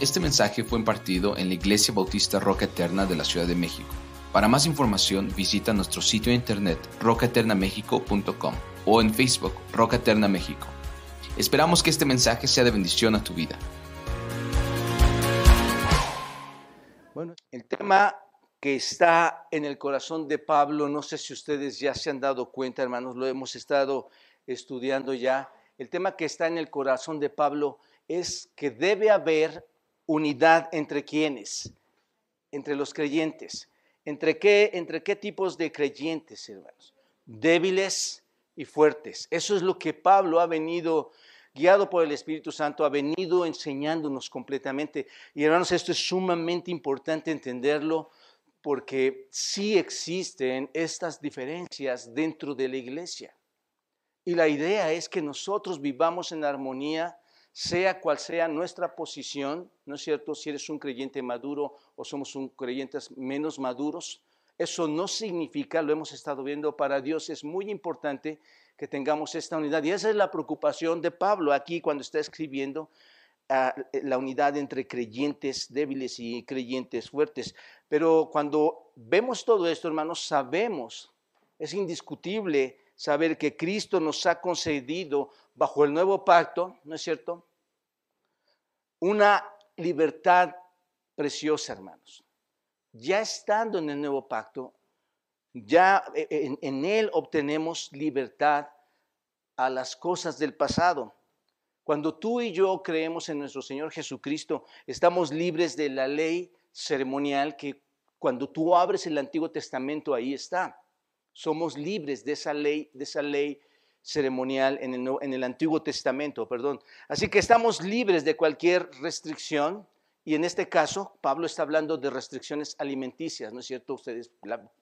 Este mensaje fue impartido en la Iglesia Bautista Roca Eterna de la Ciudad de México. Para más información visita nuestro sitio de internet rocaeternamexico.com o en Facebook Roca Eterna México. Esperamos que este mensaje sea de bendición a tu vida. Bueno, el tema que está en el corazón de Pablo, no sé si ustedes ya se han dado cuenta, hermanos, lo hemos estado estudiando ya. El tema que está en el corazón de Pablo es que debe haber unidad entre quienes, entre los creyentes. ¿Entre qué, ¿Entre qué tipos de creyentes, hermanos? Débiles y fuertes. Eso es lo que Pablo ha venido, guiado por el Espíritu Santo, ha venido enseñándonos completamente. Y hermanos, esto es sumamente importante entenderlo porque sí existen estas diferencias dentro de la iglesia. Y la idea es que nosotros vivamos en armonía sea cual sea nuestra posición, ¿no es cierto? Si eres un creyente maduro o somos un creyentes menos maduros, eso no significa, lo hemos estado viendo, para Dios es muy importante que tengamos esta unidad. Y esa es la preocupación de Pablo aquí cuando está escribiendo ah, la unidad entre creyentes débiles y creyentes fuertes. Pero cuando vemos todo esto, hermanos, sabemos, es indiscutible saber que Cristo nos ha concedido bajo el nuevo pacto, ¿no es cierto? Una libertad preciosa, hermanos. Ya estando en el nuevo pacto, ya e, e, en, en él obtenemos libertad a las cosas del pasado. Cuando tú y yo creemos en nuestro Señor Jesucristo, estamos libres de la ley ceremonial que cuando tú abres el Antiguo Testamento ahí está. Somos libres de esa ley, de esa ley ceremonial en el, en el Antiguo Testamento, perdón. Así que estamos libres de cualquier restricción y en este caso Pablo está hablando de restricciones alimenticias, ¿no es cierto? Ustedes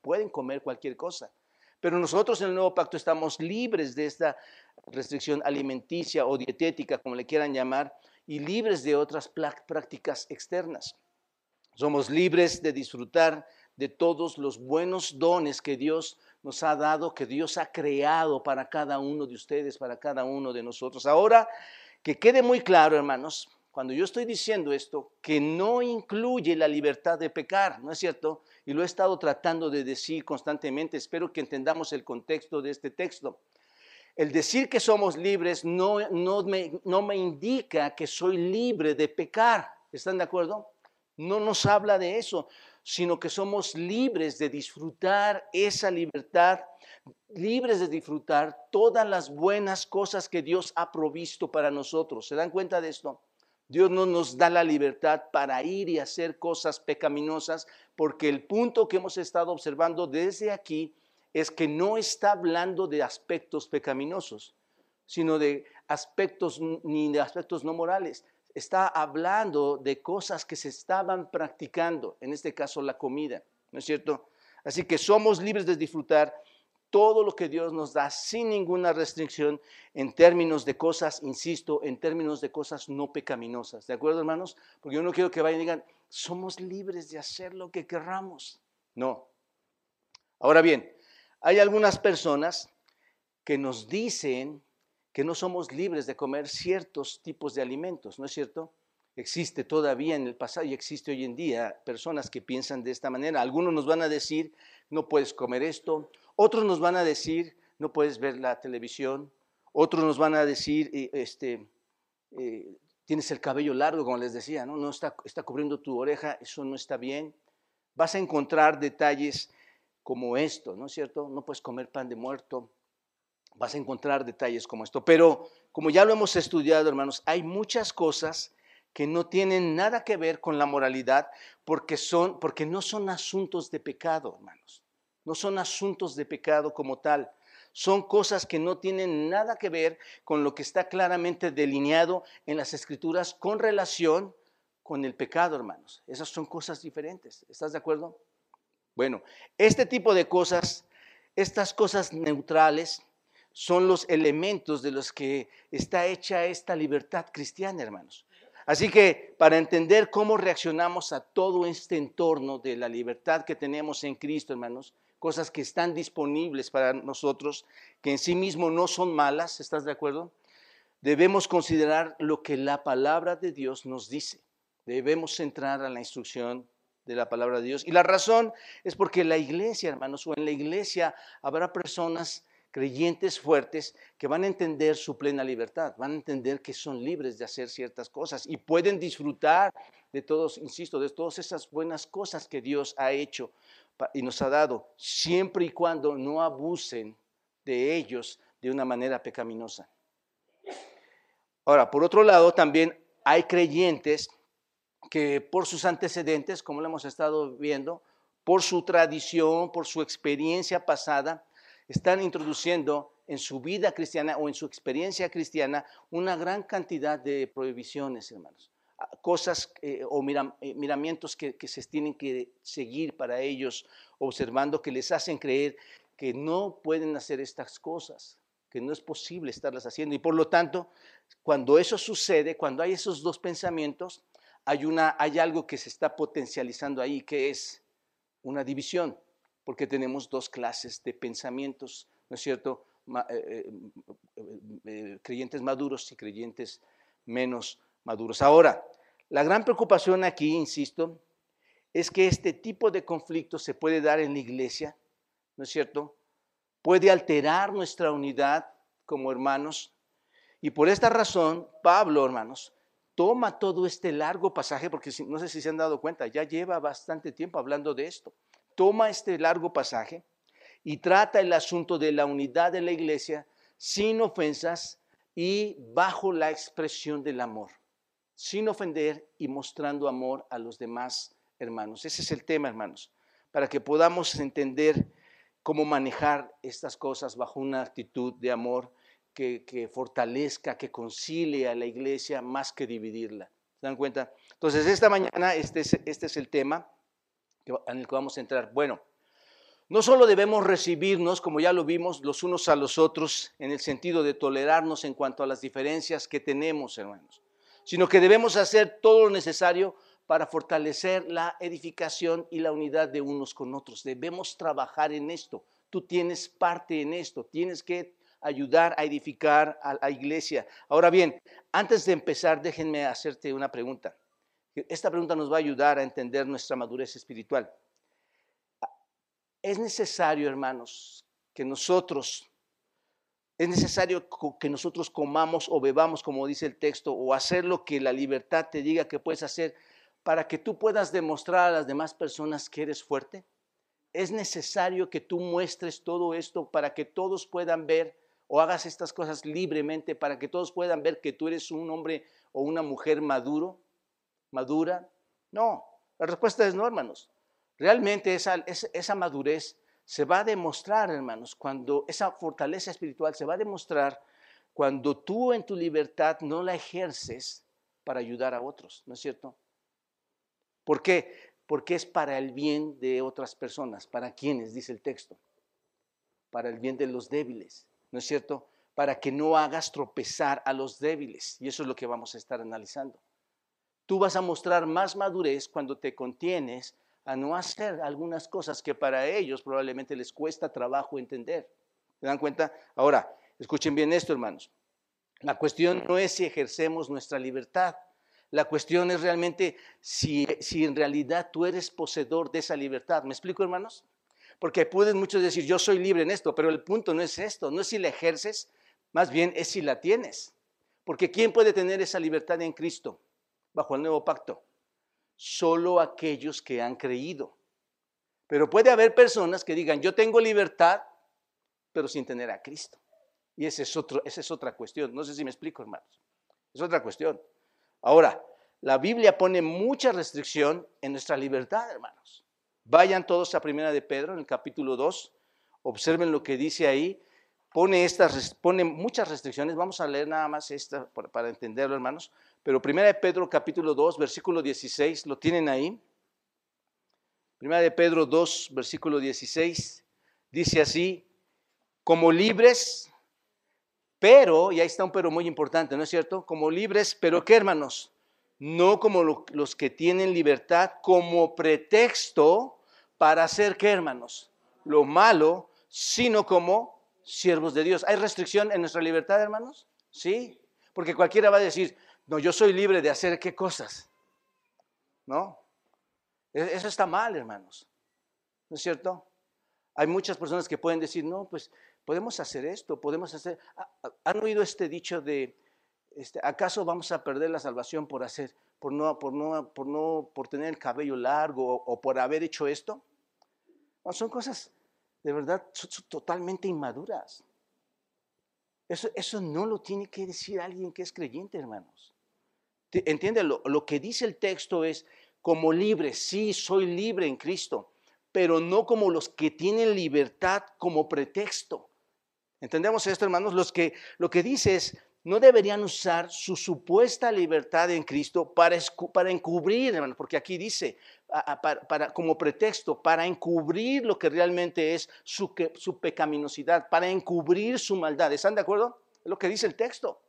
pueden comer cualquier cosa, pero nosotros en el Nuevo Pacto estamos libres de esta restricción alimenticia o dietética, como le quieran llamar, y libres de otras prácticas externas. Somos libres de disfrutar de todos los buenos dones que Dios nos ha dado, que Dios ha creado para cada uno de ustedes, para cada uno de nosotros. Ahora, que quede muy claro, hermanos, cuando yo estoy diciendo esto, que no incluye la libertad de pecar, ¿no es cierto? Y lo he estado tratando de decir constantemente, espero que entendamos el contexto de este texto. El decir que somos libres no, no, me, no me indica que soy libre de pecar, ¿están de acuerdo? No nos habla de eso sino que somos libres de disfrutar esa libertad, libres de disfrutar todas las buenas cosas que Dios ha provisto para nosotros. ¿Se dan cuenta de esto? Dios no nos da la libertad para ir y hacer cosas pecaminosas, porque el punto que hemos estado observando desde aquí es que no está hablando de aspectos pecaminosos, sino de aspectos ni de aspectos no morales está hablando de cosas que se estaban practicando, en este caso la comida, ¿no es cierto? Así que somos libres de disfrutar todo lo que Dios nos da sin ninguna restricción en términos de cosas, insisto, en términos de cosas no pecaminosas. ¿De acuerdo, hermanos? Porque yo no quiero que vayan y digan, somos libres de hacer lo que querramos. No. Ahora bien, hay algunas personas que nos dicen que no somos libres de comer ciertos tipos de alimentos, ¿no es cierto? Existe todavía en el pasado y existe hoy en día personas que piensan de esta manera. Algunos nos van a decir, no puedes comer esto. Otros nos van a decir, no puedes ver la televisión. Otros nos van a decir, este, eh, tienes el cabello largo, como les decía, ¿no? no está, está cubriendo tu oreja, eso no está bien. Vas a encontrar detalles como esto, ¿no es cierto? No puedes comer pan de muerto, vas a encontrar detalles como esto. Pero como ya lo hemos estudiado, hermanos, hay muchas cosas que no tienen nada que ver con la moralidad porque, son, porque no son asuntos de pecado, hermanos. No son asuntos de pecado como tal. Son cosas que no tienen nada que ver con lo que está claramente delineado en las escrituras con relación con el pecado, hermanos. Esas son cosas diferentes. ¿Estás de acuerdo? Bueno, este tipo de cosas, estas cosas neutrales, son los elementos de los que está hecha esta libertad cristiana, hermanos. Así que para entender cómo reaccionamos a todo este entorno de la libertad que tenemos en Cristo, hermanos, cosas que están disponibles para nosotros, que en sí mismo no son malas, ¿estás de acuerdo? Debemos considerar lo que la palabra de Dios nos dice. Debemos entrar a la instrucción de la palabra de Dios. Y la razón es porque la iglesia, hermanos, o en la iglesia habrá personas creyentes fuertes que van a entender su plena libertad, van a entender que son libres de hacer ciertas cosas y pueden disfrutar de todos, insisto, de todas esas buenas cosas que Dios ha hecho y nos ha dado, siempre y cuando no abusen de ellos de una manera pecaminosa. Ahora, por otro lado, también hay creyentes que por sus antecedentes, como lo hemos estado viendo, por su tradición, por su experiencia pasada, están introduciendo en su vida cristiana o en su experiencia cristiana una gran cantidad de prohibiciones, hermanos. Ah, cosas eh, o eh, miramientos que, que se tienen que seguir para ellos, observando que les hacen creer que no pueden hacer estas cosas, que no es posible estarlas haciendo. Y por lo tanto, cuando eso sucede, cuando hay esos dos pensamientos, hay, una, hay algo que se está potencializando ahí, que es una división porque tenemos dos clases de pensamientos, ¿no es cierto? Eh, eh, eh, creyentes maduros y creyentes menos maduros. Ahora, la gran preocupación aquí, insisto, es que este tipo de conflicto se puede dar en la iglesia, ¿no es cierto? Puede alterar nuestra unidad como hermanos. Y por esta razón, Pablo, hermanos, toma todo este largo pasaje, porque no sé si se han dado cuenta, ya lleva bastante tiempo hablando de esto toma este largo pasaje y trata el asunto de la unidad de la iglesia sin ofensas y bajo la expresión del amor, sin ofender y mostrando amor a los demás hermanos. Ese es el tema, hermanos, para que podamos entender cómo manejar estas cosas bajo una actitud de amor que, fortalezca, que concilie a la iglesia más que dividirla. ¿Se dan cuenta? Entonces, esta mañana este este es el tema en el que vamos a entrar. Bueno, no solo debemos recibirnos, como ya lo vimos, los unos a los otros, en el sentido de tolerarnos en cuanto a las diferencias que tenemos, hermanos, sino que debemos hacer todo lo necesario para fortalecer la edificación y la unidad de unos con otros. Debemos trabajar en esto. Tú tienes parte en esto. Tienes que ayudar a edificar a la iglesia. Ahora bien, antes de empezar, déjenme hacerte una pregunta. Esta pregunta nos va a ayudar a entender nuestra madurez espiritual. Es necesario, hermanos, que nosotros, es necesario que nosotros comamos o bebamos, como dice el texto, o hacer lo que la libertad te diga que puedes hacer para que tú puedas demostrar a las demás personas que eres fuerte. Es necesario que tú muestres todo esto para que todos puedan ver o hagas estas cosas libremente para que todos puedan ver que tú eres un hombre o una mujer maduro madura? No, la respuesta es no, hermanos. Realmente esa, esa madurez se va a demostrar, hermanos, cuando esa fortaleza espiritual se va a demostrar cuando tú en tu libertad no la ejerces para ayudar a otros, ¿no es cierto? ¿Por qué? Porque es para el bien de otras personas, para quienes, dice el texto, para el bien de los débiles, ¿no es cierto? Para que no hagas tropezar a los débiles. Y eso es lo que vamos a estar analizando. Tú vas a mostrar más madurez cuando te contienes a no hacer algunas cosas que para ellos probablemente les cuesta trabajo entender. ¿Se dan cuenta? Ahora, escuchen bien esto, hermanos. La cuestión no es si ejercemos nuestra libertad. La cuestión es realmente si, si en realidad tú eres poseedor de esa libertad. ¿Me explico, hermanos? Porque pueden muchos decir, yo soy libre en esto, pero el punto no es esto, no es si la ejerces, más bien es si la tienes. Porque ¿quién puede tener esa libertad en Cristo? Bajo el nuevo pacto? Solo aquellos que han creído. Pero puede haber personas que digan, yo tengo libertad, pero sin tener a Cristo. Y ese es otro, esa es otra cuestión. No sé si me explico, hermanos. Es otra cuestión. Ahora, la Biblia pone mucha restricción en nuestra libertad, hermanos. Vayan todos a Primera de Pedro, en el capítulo 2. Observen lo que dice ahí. Pone, estas, pone muchas restricciones. Vamos a leer nada más esta para, para entenderlo, hermanos. Pero Primera de Pedro capítulo 2, versículo 16, ¿lo tienen ahí? Primera de Pedro 2, versículo 16, dice así, como libres, pero, y ahí está un pero muy importante, ¿no es cierto? Como libres, pero ¿qué hermanos? No como los que tienen libertad como pretexto para hacer qué hermanos? Lo malo, sino como siervos de Dios. ¿Hay restricción en nuestra libertad, hermanos? Sí, porque cualquiera va a decir, no, yo soy libre de hacer qué cosas. ¿no? E-, eso está mal, hermanos. ¿No es cierto? Hay muchas personas que pueden decir, no, pues podemos hacer esto, podemos hacer... ¿Han oído este dicho de, este, ¿acaso vamos a perder la salvación por hacer, por no, por no, por no, por tener el cabello largo o, por haber hecho esto? son cosas de verdad totalmente inmaduras. Eso, eso no lo tiene que decir alguien que es creyente, hermanos. ¿Entiende? Lo, que dice el texto es, como libre, sí, soy libre en Cristo, pero no como los que tienen libertad como pretexto. ¿Entendemos esto, hermanos? Los que, lo que dice es, no deberían usar su supuesta libertad en Cristo para, para encubrir, hermanos, porque aquí dice, como pretexto, para encubrir lo que realmente es su, su pecaminosidad, para encubrir su maldad. ¿Están de acuerdo? Es lo que dice el texto.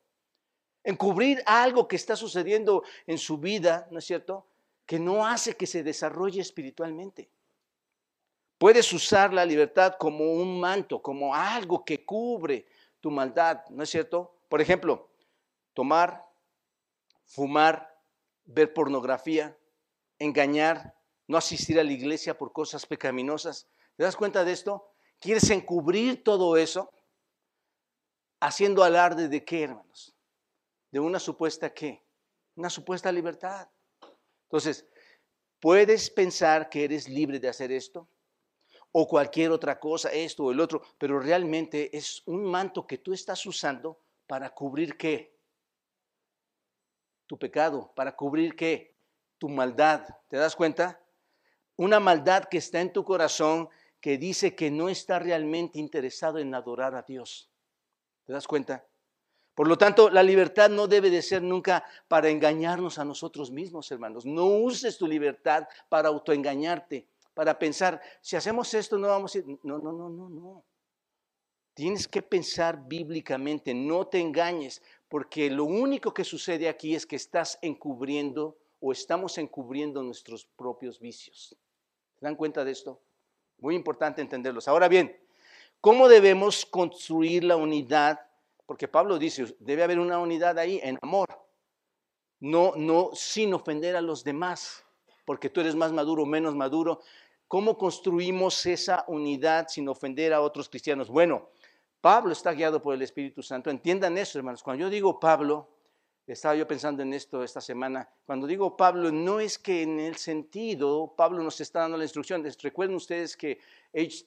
Encubrir algo que está sucediendo en su vida, ¿no es cierto? Que no hace que se desarrolle espiritualmente. Puedes usar la libertad como un manto, como algo que cubre tu maldad, ¿no es cierto? Por ejemplo, tomar, fumar, ver pornografía, engañar, no asistir a la iglesia por cosas pecaminosas. ¿Te das cuenta de esto? ¿Quieres encubrir todo eso? Haciendo alarde de qué, hermanos? De una supuesta qué? Una supuesta libertad. Entonces, puedes pensar que eres libre de hacer esto, o cualquier otra cosa, esto o el otro, pero realmente es un manto que tú estás usando para cubrir qué? Tu pecado, para cubrir qué? Tu maldad. ¿Te das cuenta? Una maldad que está en tu corazón que dice que no está realmente interesado en adorar a Dios. ¿Te das cuenta? Por lo tanto, la libertad no debe de ser nunca para engañarnos a nosotros mismos, hermanos. No uses tu libertad para autoengañarte para pensar, si hacemos esto no vamos a ir. No, no, no, no, no. Tienes que pensar bíblicamente, no te engañes, porque lo único que sucede aquí es que estás encubriendo o estamos encubriendo nuestros propios vicios. ¿Se dan cuenta de esto? Muy importante entenderlos. Ahora bien, ¿cómo debemos construir la unidad? Porque Pablo dice, debe haber una unidad ahí en amor, no, no sin ofender a los demás, porque tú eres más maduro menos maduro, ¿Cómo construimos esa unidad sin ofender a otros cristianos? Bueno, Pablo está guiado por el Espíritu Santo. Entiendan eso, hermanos. Cuando yo digo Pablo, estaba yo pensando en esto esta semana, cuando digo Pablo, no es que en el sentido, Pablo nos está dando la instrucción. Recuerden ustedes que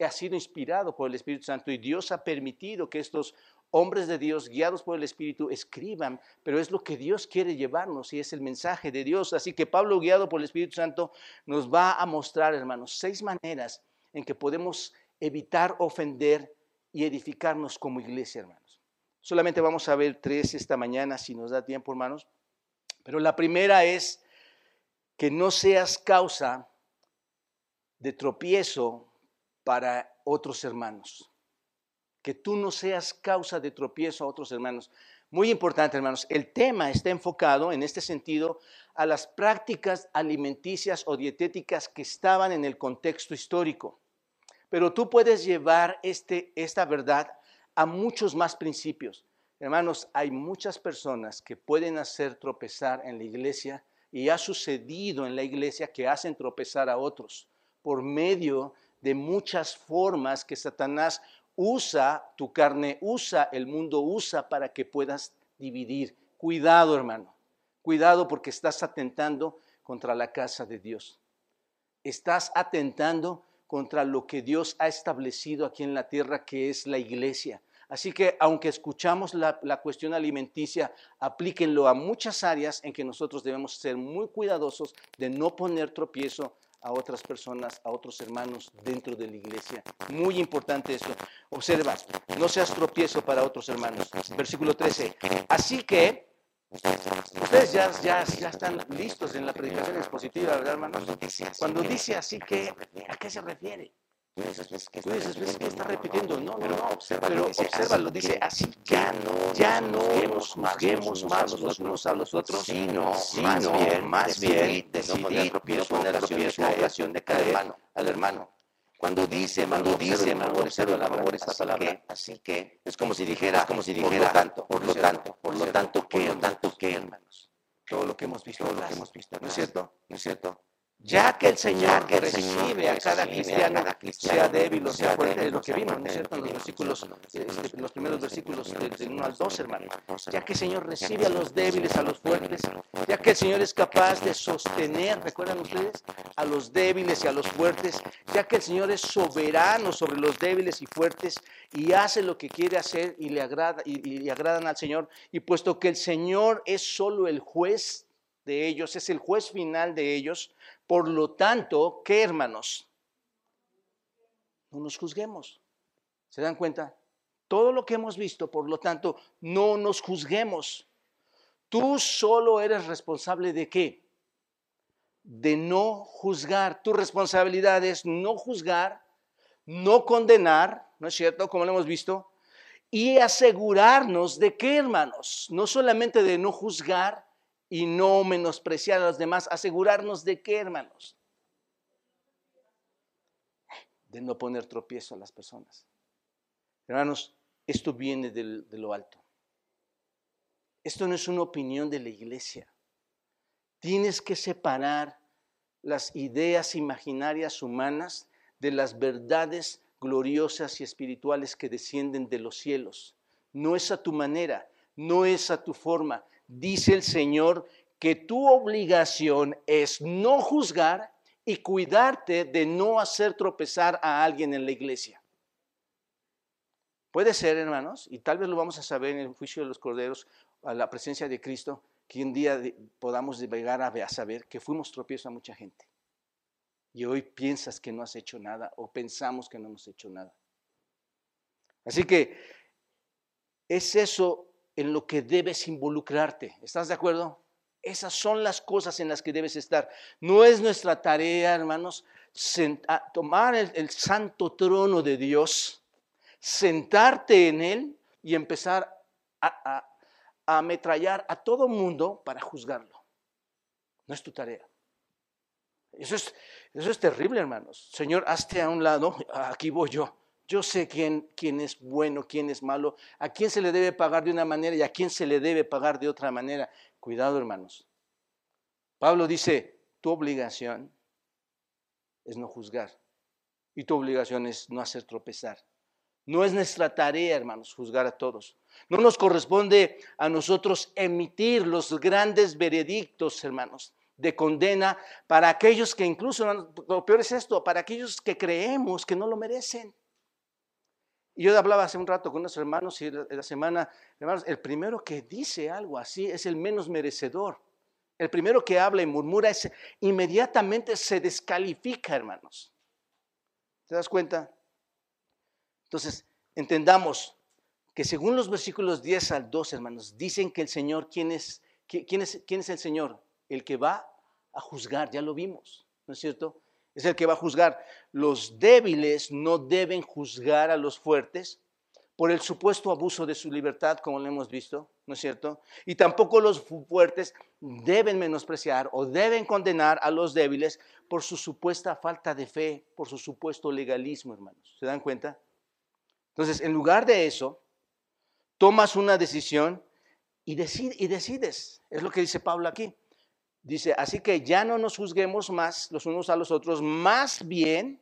ha sido inspirado por el Espíritu Santo y Dios ha permitido que estos hombres de Dios, guiados por el Espíritu, escriban, pero es lo que Dios quiere llevarnos y es el mensaje de Dios. Así que Pablo, guiado por el Espíritu Santo, nos va a mostrar, hermanos, seis maneras en que podemos evitar ofender y edificarnos como iglesia, hermanos. Solamente vamos a ver tres esta mañana, si nos da tiempo, hermanos. Pero la primera es que no seas causa de tropiezo para otros hermanos que tú no seas causa de tropiezo a otros hermanos. Muy importante, hermanos, el tema está enfocado en este sentido a las prácticas alimenticias o dietéticas que estaban en el contexto histórico. Pero tú puedes llevar este, esta verdad a muchos más principios. Hermanos, hay muchas personas que pueden hacer tropezar en la iglesia y ha sucedido en la iglesia que hacen tropezar a otros por medio de muchas formas que Satanás usa tu carne, usa el mundo, usa para que puedas dividir. Cuidado, hermano. Cuidado porque estás atentando contra la casa de Dios. Estás atentando contra lo que Dios ha establecido aquí en la tierra, que es la iglesia. Así que aunque escuchamos la, cuestión alimenticia, aplíquenlo a muchas áreas en que nosotros debemos ser muy cuidadosos de no poner tropiezo a otras personas, a otros hermanos dentro de la iglesia. Muy importante esto. Observa, no seas tropiezo para otros hermanos. Versículo 13. Así que, ustedes ya, ya, ya están listos en la predicación expositiva, ¿verdad, hermanos? Cuando dice así que, ¿a qué se refiere? Tú pues, ¿qué está, repitiendo? No, no, no, pero obsérvalo, dice, así ya no, ya no juzguemos más los unos a los otros, sino, más bien, más bien, decidir, no poner ocasión de caer al hermano. Cuando dice, cuando dice, hermano, observa la favor esta palabra, así que, es como si dijera, como si dijera, por lo tanto, por lo tanto, por lo tanto, ¿qué, hermanos? todo lo que hemos visto, todo lo que hemos visto, ¿no es cierto? ¿no es cierto? Ya que el Señor que recibe a cada cristiano, sea débil o sea fuerte, es lo que vimos, ¿no es cierto? En los versículos, este, los primeros versículos del, del 1 al 2, hermano. Ya que el Señor recibe a los débiles, a los fuertes, ya que el Señor es capaz de sostener, ¿recuerdan ustedes? A los débiles y a los fuertes, ya que el Señor es soberano sobre los débiles y fuertes y hace lo que quiere hacer y le agrada y, y le agradan al Señor, y puesto que el Señor es solo el juez de ellos, es el juez final de ellos, por lo tanto, ¿qué hermanos? No nos juzguemos. ¿Se dan cuenta? Todo lo que hemos visto, por lo tanto, no nos juzguemos. Tú solo eres responsable de qué? De no juzgar. Tu responsabilidad es no juzgar, no condenar, ¿no es cierto? Como lo hemos visto. Y asegurarnos de qué, hermanos? No solamente de no juzgar y no menospreciar a los demás, asegurarnos de qué, hermanos? De no poner tropiezo a las personas. Hermanos, esto viene de lo alto. Esto no es una opinión de la iglesia. Tienes que separar las ideas imaginarias humanas de las verdades gloriosas y espirituales que descienden de los cielos. No es a tu manera, no es a tu forma. Dice el Señor que tu obligación es no juzgar y cuidarte de no hacer tropezar a alguien en la iglesia. Puede ser, hermanos, y tal vez lo vamos a saber en el juicio de los corderos, a la presencia de Cristo, que un día podamos llegar a, saber que fuimos tropiezo a mucha gente. Y hoy piensas que no has hecho nada o pensamos que no hemos hecho nada. Así que es eso en lo que debes involucrarte. ¿Estás de acuerdo? Esas son las cosas en las que debes estar. No es nuestra tarea, hermanos, tomar el, santo trono de Dios, sentarte en él y empezar a ametrallar a todo mundo para juzgarlo. No es tu tarea. Eso es, eso es terrible, hermanos. Señor, hazte a un lado, aquí voy yo. Yo sé quién, quién es bueno, quién es malo, a quién se le debe pagar de una manera y a quién se le debe pagar de otra manera. Cuidado, hermanos. Pablo dice, tu obligación es no juzgar y tu obligación es no hacer tropezar. No es nuestra tarea, hermanos, juzgar a todos. No nos corresponde a nosotros emitir los grandes veredictos, hermanos, de condena para aquellos que incluso, lo peor es esto, para aquellos que creemos que no lo merecen. Y yo hablaba hace un rato con unos hermanos y la, semana, hermanos, el primero que dice algo así es el menos merecedor. El primero que habla y murmura es, inmediatamente se descalifica, hermanos. ¿Te das cuenta? Entonces, entendamos que según los versículos 10 al 12, hermanos, dicen que el Señor, ¿quién es, qui- quién es, quién es el Señor? El que va a juzgar, ya lo vimos, ¿no es cierto? Es el que va a juzgar. Los débiles no deben juzgar a los fuertes por el supuesto abuso de su libertad, como lo hemos visto, ¿no es cierto? Y tampoco los fu- fuertes deben menospreciar o deben condenar a los débiles por su supuesta falta de fe, por su supuesto legalismo, hermanos. ¿Se dan cuenta? Entonces, en lugar de eso, tomas una decisión y decides. Es lo que dice Pablo aquí. Dice, así que ya no nos juzguemos más los unos a los otros, más bien,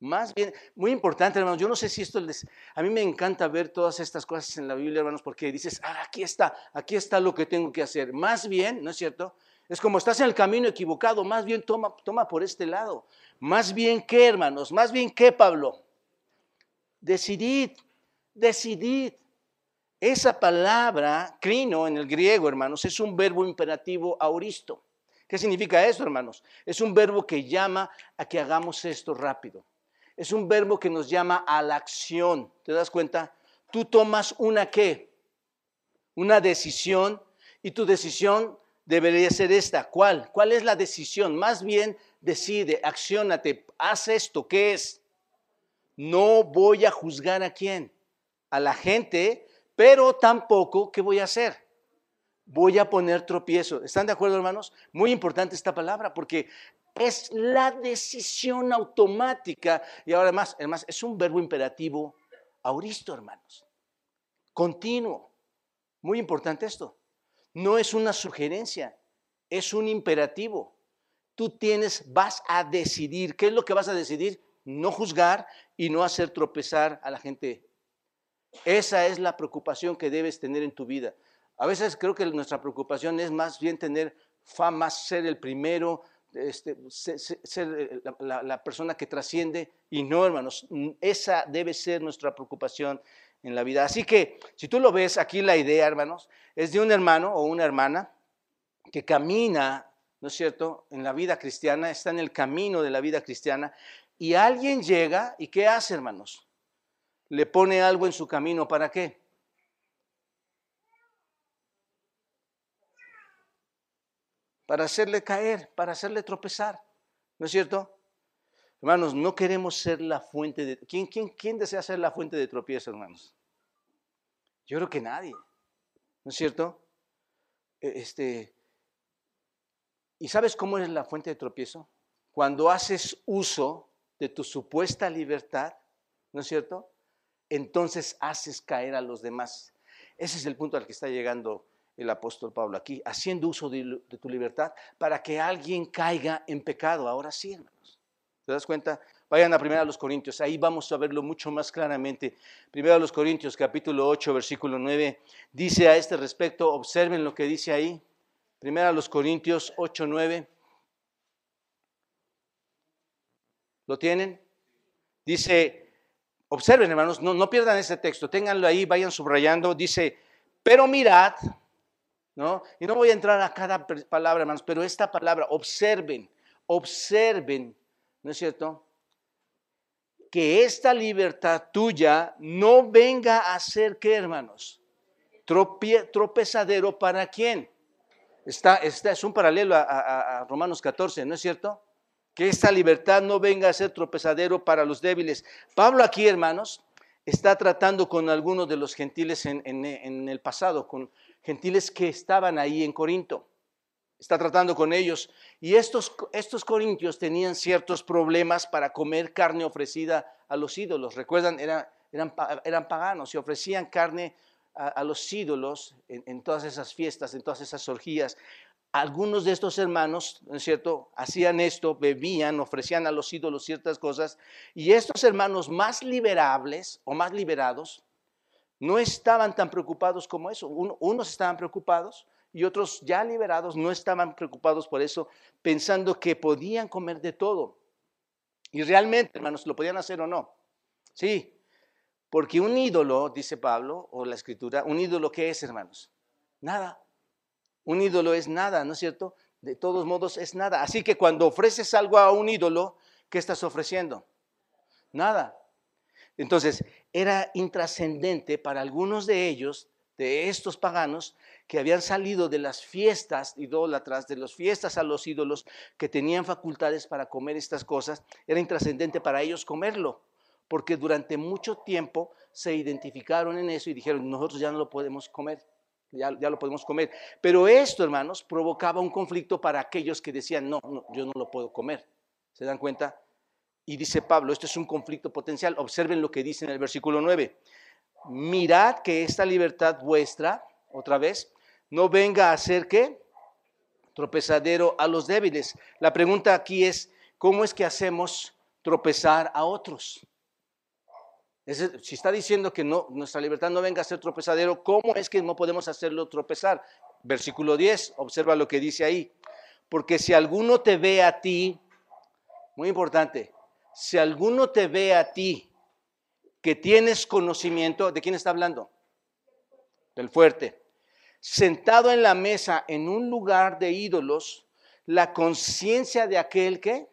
más bien, muy importante, hermanos, yo no sé si esto les, a mí me encanta ver todas estas cosas en la Biblia, hermanos, porque dices, ah, aquí está, aquí está lo que tengo que hacer. Más bien, ¿no es cierto? Es como estás en el camino equivocado, más bien toma, toma por este lado. Más bien qué, hermanos, más bien qué, Pablo. Decidid, decidid. Esa palabra, crino en el griego, hermanos, es un verbo imperativo auristo. ¿Qué significa esto, hermanos? Es un verbo que llama a que hagamos esto rápido. Es un verbo que nos llama a la acción. ¿Te das cuenta? Tú tomas una qué? Una decisión y tu decisión debería ser esta. ¿Cuál? ¿Cuál es la decisión? Más bien decide, acciónate, haz esto. ¿Qué es? No voy a juzgar a quién? A la gente, pero tampoco, ¿qué voy a hacer? Voy a poner tropiezo. ¿Están de acuerdo, hermanos? Muy importante esta palabra porque es la decisión automática y ahora más, además es un verbo imperativo auristo, hermanos. Continuo. Muy importante esto. no es una sugerencia, es un imperativo. Tú tienes, vas a decidir. ¿Qué es lo que vas a decidir? No juzgar y no hacer tropezar a la gente. Esa es la preocupación que debes tener en tu vida. A veces creo que nuestra preocupación es más bien tener fama, ser el primero, este, ser, la, la, persona que trasciende y no, hermanos, esa debe ser nuestra preocupación en la vida. Así que, si tú lo ves, aquí la idea, hermanos, es de un hermano o una hermana que camina, ¿no es cierto?, en la vida cristiana, está en el camino de la vida cristiana, y alguien llega y ¿qué hace, hermanos? Le pone algo en su camino, ¿para qué? Para hacerle caer, para hacerle tropezar, ¿no es cierto? Hermanos, no queremos ser la fuente de... ¿Quién, quién, quién desea ser la fuente de tropiezo, hermanos? Yo creo que nadie, ¿no es cierto? E, este, ¿Y sabes cómo es la fuente de tropiezo? Cuando haces uso de tu supuesta libertad, ¿no es cierto? Entonces haces caer a los demás. Ese es el punto al que está llegando el apóstol Pablo aquí, haciendo uso de, tu libertad para que alguien caiga en pecado. Ahora sí, hermanos. ¿Te das cuenta? Vayan a 1 los Corintios, ahí vamos a verlo mucho más claramente. 1 los Corintios, capítulo 8, versículo 9, dice a este respecto, observen lo que dice ahí. 1 los Corintios 8, 9. ¿Lo tienen? Dice, observen hermanos, no, no pierdan ese texto, ténganlo ahí, vayan subrayando. Dice, pero mirad, ¿no? Y no voy a entrar a cada palabra, hermanos, pero esta palabra, observen, observen, ¿no es cierto? que esta libertad tuya no venga a ser, ¿qué hermanos? tropezadero para quién? Está, es un paralelo a, Romanos 14, ¿no es cierto? Que esta libertad no venga a ser tropezadero para los débiles. Pablo aquí, hermanos, está tratando con algunos de los gentiles en, el pasado, con gentiles que estaban ahí en Corinto está tratando con ellos. Y estos, estos corintios tenían ciertos problemas para comer carne ofrecida a los ídolos. Recuerdan, eran, eran, eran paganos y ofrecían carne a, los ídolos en, todas esas fiestas, en todas esas orgías. Algunos de estos hermanos, ¿no es cierto?, hacían esto, bebían, ofrecían a los ídolos ciertas cosas. Y estos hermanos más liberables o más liberados no estaban tan preocupados como eso. unos estaban preocupados, y otros ya liberados no estaban preocupados por eso, pensando que podían comer de todo. Y realmente, hermanos, ¿lo podían hacer o no? Sí, porque un ídolo, dice Pablo, o la escritura, un ídolo, ¿qué es, hermanos? Nada. Un ídolo es nada, ¿no es cierto? De todos modos es nada. Así que cuando ofreces algo a un ídolo, ¿qué estás ofreciendo? Nada. Entonces, era intrascendente para algunos de ellos, de estos paganos, que habían salido de las fiestas idólatras, de las fiestas a los ídolos, que tenían facultades para comer estas cosas, era intrascendente para ellos comerlo, porque durante mucho tiempo se identificaron en eso y dijeron, nosotros ya no lo podemos comer, ya, ya lo podemos comer. Pero esto, hermanos, provocaba un conflicto para aquellos que decían, no, no, yo no lo puedo comer. ¿Se dan cuenta? Y dice Pablo, esto es un conflicto potencial. Observen lo que dice en el versículo 9. Mirad que esta libertad vuestra, otra vez, no venga a ser qué? Tropezadero a los débiles. La pregunta aquí es, ¿cómo es que hacemos tropezar a otros? Si está diciendo que nuestra libertad no venga a ser tropezadero, ¿cómo es que no podemos hacerlo tropezar? Versículo 10, observa lo que dice ahí. Porque si alguno te ve a ti, muy importante, si alguno te ve a ti que tienes conocimiento, ¿de quién está hablando? Del fuerte sentado en la mesa en un lugar de ídolos, la conciencia de aquel que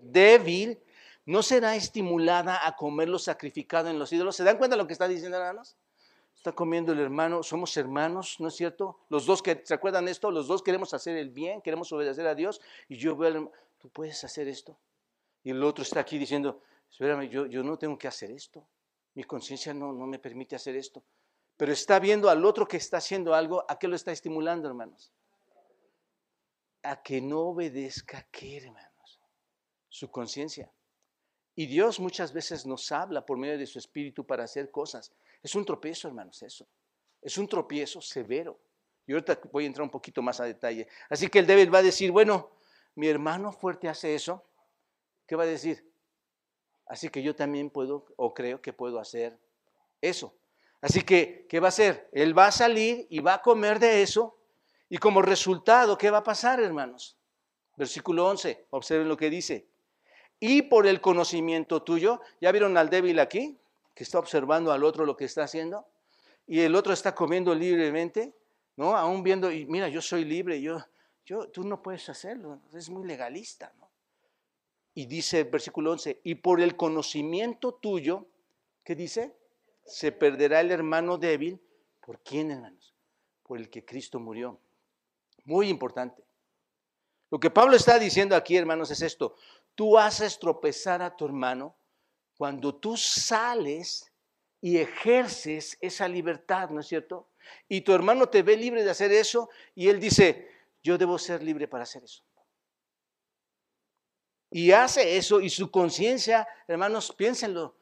débil no será estimulada a comer lo sacrificado en los ídolos. ¿Se dan cuenta de lo que está diciendo, hermanos? Está comiendo el hermano, somos hermanos, ¿no es cierto? Los dos que, ¿se acuerdan esto? Los dos queremos hacer el bien, queremos obedecer a Dios. Y yo veo al hermano, tú puedes hacer esto. Y el otro está aquí diciendo, espérame, yo, yo no tengo que hacer esto. Mi conciencia no, no me permite hacer esto pero está viendo al otro que está haciendo algo, ¿a qué lo está estimulando, hermanos? A que no obedezca, ¿qué, hermanos? Su conciencia. Y Dios muchas veces nos habla por medio de su espíritu para hacer cosas. Es un tropiezo, hermanos, eso. Es un tropiezo severo. Y ahorita voy a entrar un poquito más a detalle. Así que el débil va a decir, bueno, mi hermano fuerte hace eso. ¿Qué va a decir? Así que yo también puedo o creo que puedo hacer eso. Así que, ¿qué va a hacer? Él va a salir y va a comer de eso. Y como resultado, ¿qué va a pasar, hermanos? Versículo 11, observen lo que dice. Y por el conocimiento tuyo, ¿ya vieron al débil aquí? Que está observando al otro lo que está haciendo. Y el otro está comiendo libremente. ¿no? Aún viendo, y mira, yo soy libre, yo, yo, tú no puedes hacerlo, es muy legalista, ¿no? Y dice el versículo 11, y por el conocimiento tuyo, ¿qué dice? Se perderá el hermano débil. ¿Por quién, hermanos? Por el que Cristo murió. Muy importante. Lo que Pablo está diciendo aquí, hermanos, es esto. Tú haces tropezar a tu hermano cuando tú sales y ejerces esa libertad, ¿no es cierto? Y tu hermano te ve libre de hacer eso y él dice, yo debo ser libre para hacer eso. Y hace eso y su conciencia, hermanos, piénsenlo,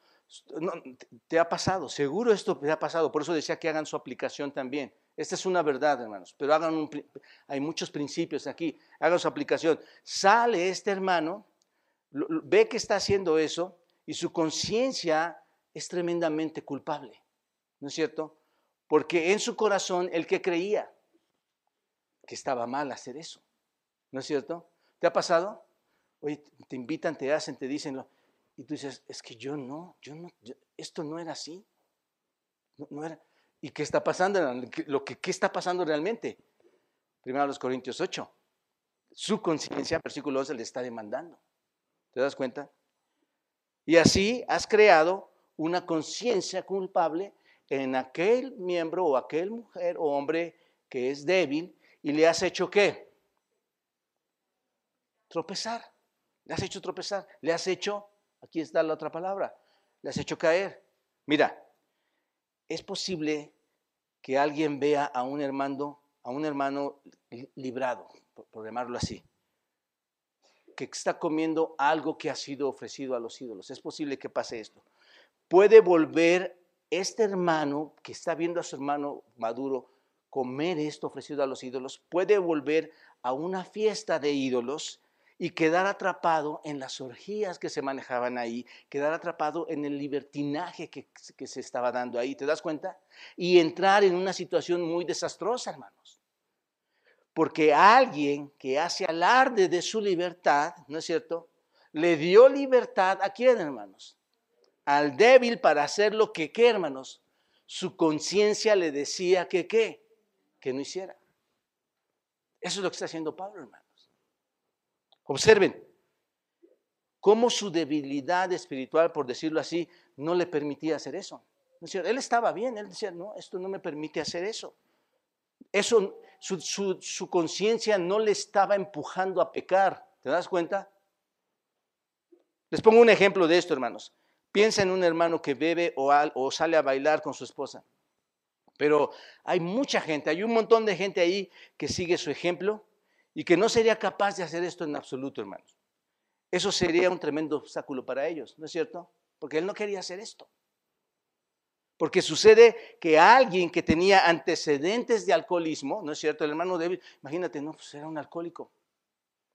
te ha pasado, seguro esto te ha pasado, por eso decía que hagan su aplicación también. Esta es una verdad, hermanos, pero hagan un, hay muchos principios aquí, hagan su aplicación. Sale este hermano, ve que está haciendo eso y su conciencia es tremendamente culpable, ¿no es cierto? Porque en su corazón el que creía que estaba mal hacer eso. ¿No es cierto? ¿Te ha pasado? Oye, te invitan, te hacen, te dicen, y tú dices, es que yo no, yo no, esto no era así. No, era. ¿Y qué está pasando? Lo que, ¿Qué está pasando realmente? Primero los Corintios 8. Su conciencia, versículo 11, le está demandando. ¿Te das cuenta? Y así has creado una conciencia culpable en aquel miembro o aquel mujer o hombre que es débil y le has hecho qué? Tropezar. Le has hecho tropezar. Le has hecho, aquí está la otra palabra, le has hecho caer. Mira, es posible que alguien vea a un hermano, a un hermano librado, por llamarlo así, que está comiendo algo que ha sido ofrecido a los ídolos. Es posible que pase esto. Puede volver este hermano que está viendo a su hermano maduro comer esto ofrecido a los ídolos, puede volver a una fiesta de ídolos y quedar atrapado en las orgías que se manejaban ahí, quedar atrapado en el libertinaje que, que, se estaba dando ahí, ¿te das cuenta? Y entrar en una situación muy desastrosa, hermanos. Porque alguien que hace alarde de su libertad, ¿no es cierto? Le dio libertad a quién, hermanos? al débil para hacer lo que, ¿qué, hermanos? Su conciencia le decía que, ¿qué? Que no hiciera. Eso es lo que está haciendo Pablo, hermanos. Observen cómo su debilidad espiritual, por decirlo así, no le permitía hacer eso. Él estaba bien, él decía, no, esto no me permite hacer eso. Eso, su, conciencia no le estaba empujando a pecar. ¿Te das cuenta? Les pongo un ejemplo de esto, hermanos. Piensa en un hermano que bebe o, sale a bailar con su esposa. Pero hay mucha gente, hay un montón de gente ahí que sigue su ejemplo y que no sería capaz de hacer esto en absoluto, hermanos. Eso sería un tremendo obstáculo para ellos, ¿no es cierto? Porque él no quería hacer esto. Porque sucede que alguien que tenía antecedentes de alcoholismo, ¿no es cierto? El hermano David, imagínate, no, pues era un alcohólico.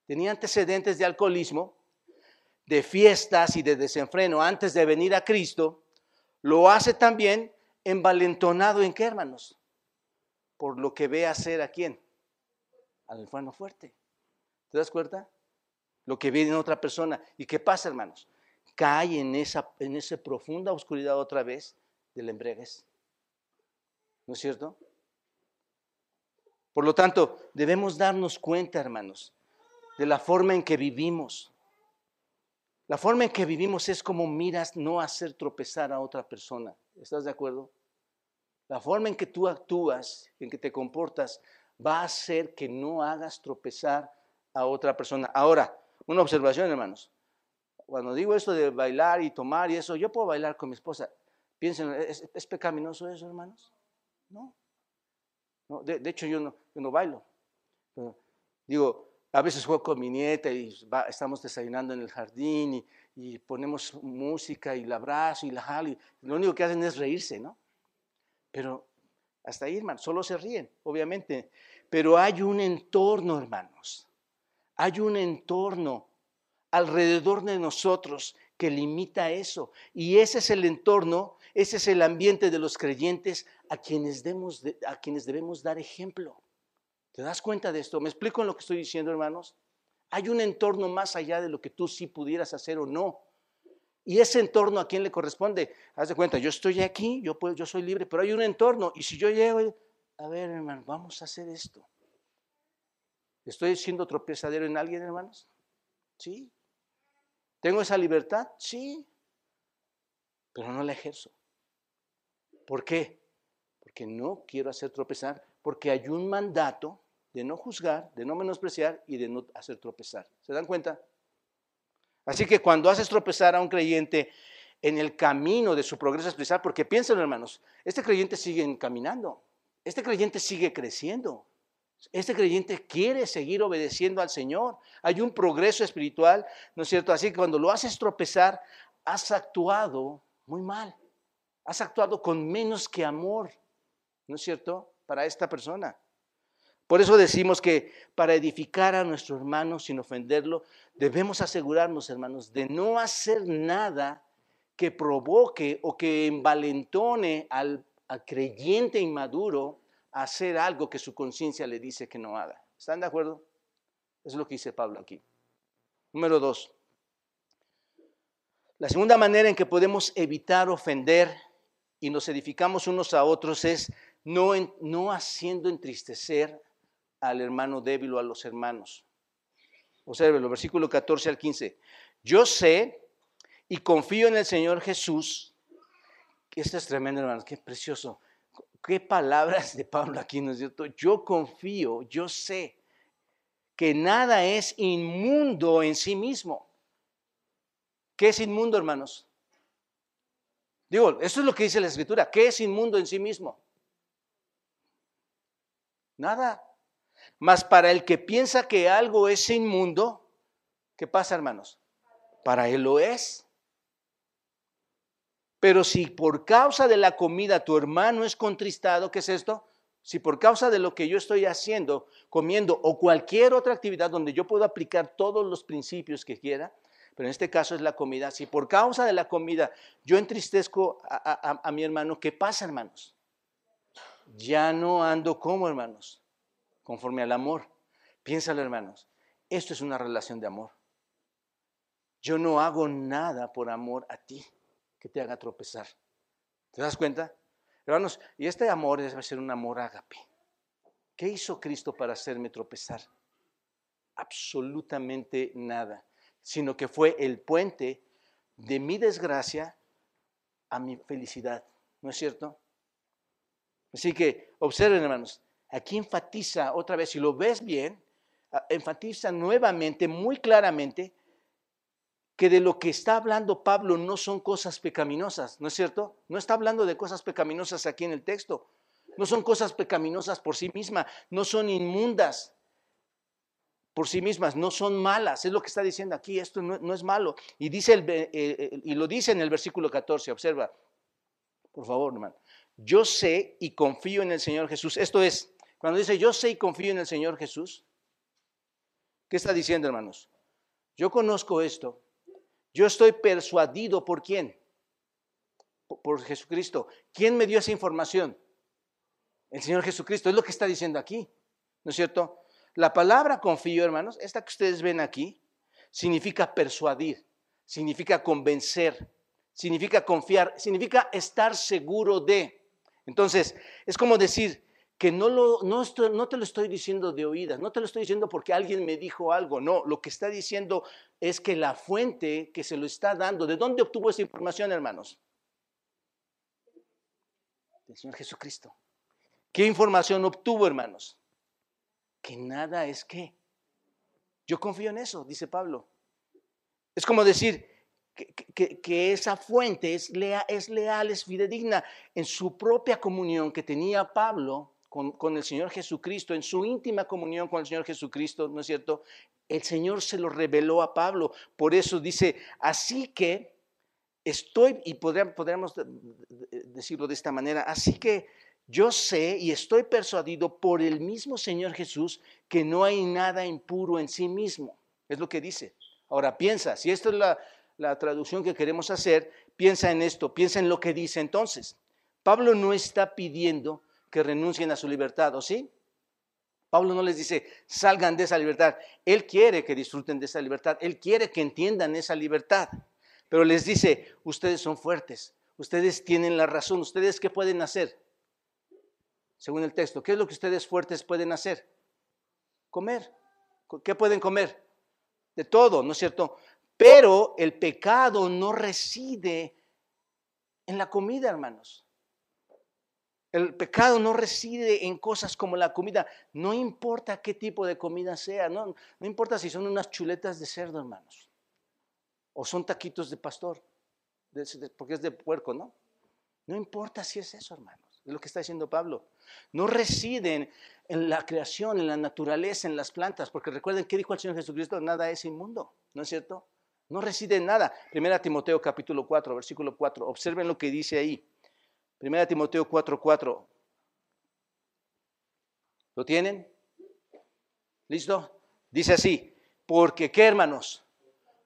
Tenía antecedentes de alcoholismo de fiestas y de desenfreno antes de venir a Cristo, lo hace también envalentonado en qué, hermanos? Por lo que ve hacer a quién? Al hermano fuerte. ¿Te das cuenta? Lo que ve en otra persona. ¿Y qué pasa, hermanos? Cae en esa, en esa profunda oscuridad otra vez del embriaguez. ¿No es cierto? Por lo tanto, debemos darnos cuenta, hermanos, de la forma en que vivimos. La forma en que vivimos es como miras no hacer tropezar a otra persona. ¿Estás de acuerdo? La forma en que tú actúas, en que te comportas, va a hacer que no hagas tropezar a otra persona. Ahora, una observación, hermanos. Cuando digo esto de bailar y tomar y eso, yo puedo bailar con mi esposa. Piensen, ¿es, pecaminoso eso, hermanos? No. de, hecho, yo no, yo no bailo. digo, a veces juego con mi nieta y estamos desayunando en el jardín y, ponemos música y la abrazo y la jalo. Lo único que hacen es reírse, ¿no? Pero Hasta ahí, hermanos, solo se ríen, obviamente. Pero hay un entorno, hermanos. Hay un entorno alrededor de nosotros que limita eso. Y ese es el entorno, ese es el ambiente de los creyentes a quienes, debemos, a quienes debemos dar ejemplo. ¿Te das cuenta de esto? ¿Me explico en lo que estoy diciendo, hermanos? Hay un entorno más allá de lo que tú sí pudieras hacer o no. Y ese entorno a quién le corresponde. Haz de cuenta, yo estoy aquí, yo, yo soy libre, pero hay un entorno. Y si yo llego, a ver, hermano, vamos a hacer esto. ¿Estoy siendo tropezadero en alguien, hermanos? Sí. ¿Tengo esa libertad? Sí. Pero no la ejerzo. ¿Por qué? Porque no quiero hacer tropezar, porque hay un mandato de no juzgar, de no menospreciar y de no hacer tropezar. ¿Se dan cuenta? Así que cuando haces tropezar a un creyente en el camino de su progreso espiritual, porque piénsenlo hermanos, este creyente sigue caminando, este creyente sigue creciendo, este creyente quiere seguir obedeciendo al Señor, hay un progreso espiritual, ¿no es cierto? Así que cuando lo haces tropezar, has actuado muy mal, has actuado con menos que amor, ¿no es cierto? Para esta persona. Por eso decimos que para edificar a nuestro hermano sin ofenderlo, debemos asegurarnos, hermanos, de no hacer nada que provoque o que envalentone al, creyente inmaduro a hacer algo que su conciencia le dice que no haga. ¿Están de acuerdo? Es lo que dice Pablo aquí. Número dos. La segunda manera en que podemos evitar ofender y nos edificamos unos a otros es no, no haciendo entristecer al hermano débil o a los hermanos. Observe versículo 14 al 15. Yo sé y confío en el Señor Jesús. Esto es tremendo, hermanos, qué precioso. Qué palabras de Pablo aquí, ¿no es? Yo confío, yo sé que nada es inmundo en sí mismo. ¿Qué es inmundo, hermanos? Digo, eso es lo que dice la Escritura. ¿Qué es inmundo en sí mismo? Nada. Mas para el que piensa que algo es inmundo, ¿qué pasa, hermanos? Para él lo es. Pero si por causa de la comida tu hermano es contristado, ¿qué es esto? Si por causa de lo que yo estoy haciendo, comiendo o cualquier otra actividad donde yo puedo aplicar todos los principios que quiera, pero en este caso es la comida, si por causa de la comida yo entristezco a, mi hermano, ¿qué pasa, hermanos? Ya no ando como, hermanos conforme al amor. Piénsalo, hermanos, esto es una relación de amor. Yo no hago nada por amor a ti que te haga tropezar. ¿Te das cuenta? Hermanos, y este amor debe ser un amor ágape. ¿Qué hizo Cristo para hacerme tropezar? Absolutamente nada, sino que fue el puente de mi desgracia a mi felicidad. ¿No es cierto? Así que observen, hermanos, aquí enfatiza otra vez, si lo ves bien, enfatiza nuevamente, muy claramente, que de lo que está hablando Pablo no son cosas pecaminosas, ¿no es cierto? No está hablando de cosas pecaminosas aquí en el texto. No son cosas pecaminosas por sí mismas, no son inmundas por sí mismas, no son malas. Es lo que está diciendo aquí, esto no, es malo. Y, dice el, eh, eh, y lo dice en el versículo 14, observa, por favor, hermano. Yo sé y confío en el Señor Jesús. Esto es, cuando dice yo sé y confío en el Señor Jesús, ¿qué está diciendo, hermanos? Yo conozco esto. Yo estoy persuadido por quién? Por Jesucristo. ¿Quién me dio esa información? El Señor Jesucristo. Es lo que está diciendo aquí. ¿No es cierto? La palabra confío, hermanos, esta que ustedes ven aquí, significa persuadir, significa convencer, significa confiar, significa estar seguro de. Entonces, es como decir, que no, lo, no te lo estoy diciendo de oídas, no te lo estoy diciendo porque alguien me dijo algo, no, lo que está diciendo es que la fuente que se lo está dando, ¿de dónde obtuvo esa información, hermanos? Del Señor Jesucristo. ¿Qué información obtuvo, hermanos? Que nada es qué. Yo confío en eso, dice Pablo. Es como decir que, que, esa fuente es, lea, es leal, es fidedigna. En su propia comunión que tenía Pablo con, el Señor Jesucristo, en su íntima comunión con el Señor Jesucristo, ¿no es cierto? El Señor se lo reveló a Pablo. Por eso dice, así que estoy, y podríamos decirlo de esta manera, así que yo sé y estoy persuadido por el mismo Señor Jesús que no hay nada impuro en sí mismo. Es lo que dice. Ahora piensa, si esta es la, la traducción que queremos hacer, piensa en esto, piensa en lo que dice entonces. Pablo no está pidiendo que renuncien a su libertad, ¿o sí? Pablo no les dice, salgan de esa libertad. Él quiere que disfruten de esa libertad. Él quiere que entiendan esa libertad. Pero les dice, ustedes son fuertes. Ustedes tienen la razón. ¿Ustedes qué pueden hacer? Según el texto, ¿qué es lo que ustedes fuertes pueden hacer? Comer. ¿Qué pueden comer? De todo, ¿no es cierto? Pero el pecado no reside en la comida, hermanos. El pecado no reside en cosas como la comida. No importa qué tipo de comida sea, no, importa si son unas chuletas de cerdo, hermanos, o son taquitos de pastor, porque es de puerco, ¿no? No importa si es eso, hermanos. Es lo que está diciendo Pablo. No residen en la creación, en la naturaleza, en las plantas, porque recuerden que dijo el Señor Jesucristo, nada es inmundo, ¿no es cierto? No reside en nada. Primera Timoteo capítulo 4, versículo 4. Observen lo que dice ahí. Primera Timoteo 4:4. ¿Lo tienen? ¿Listo? Dice así, porque qué hermanos?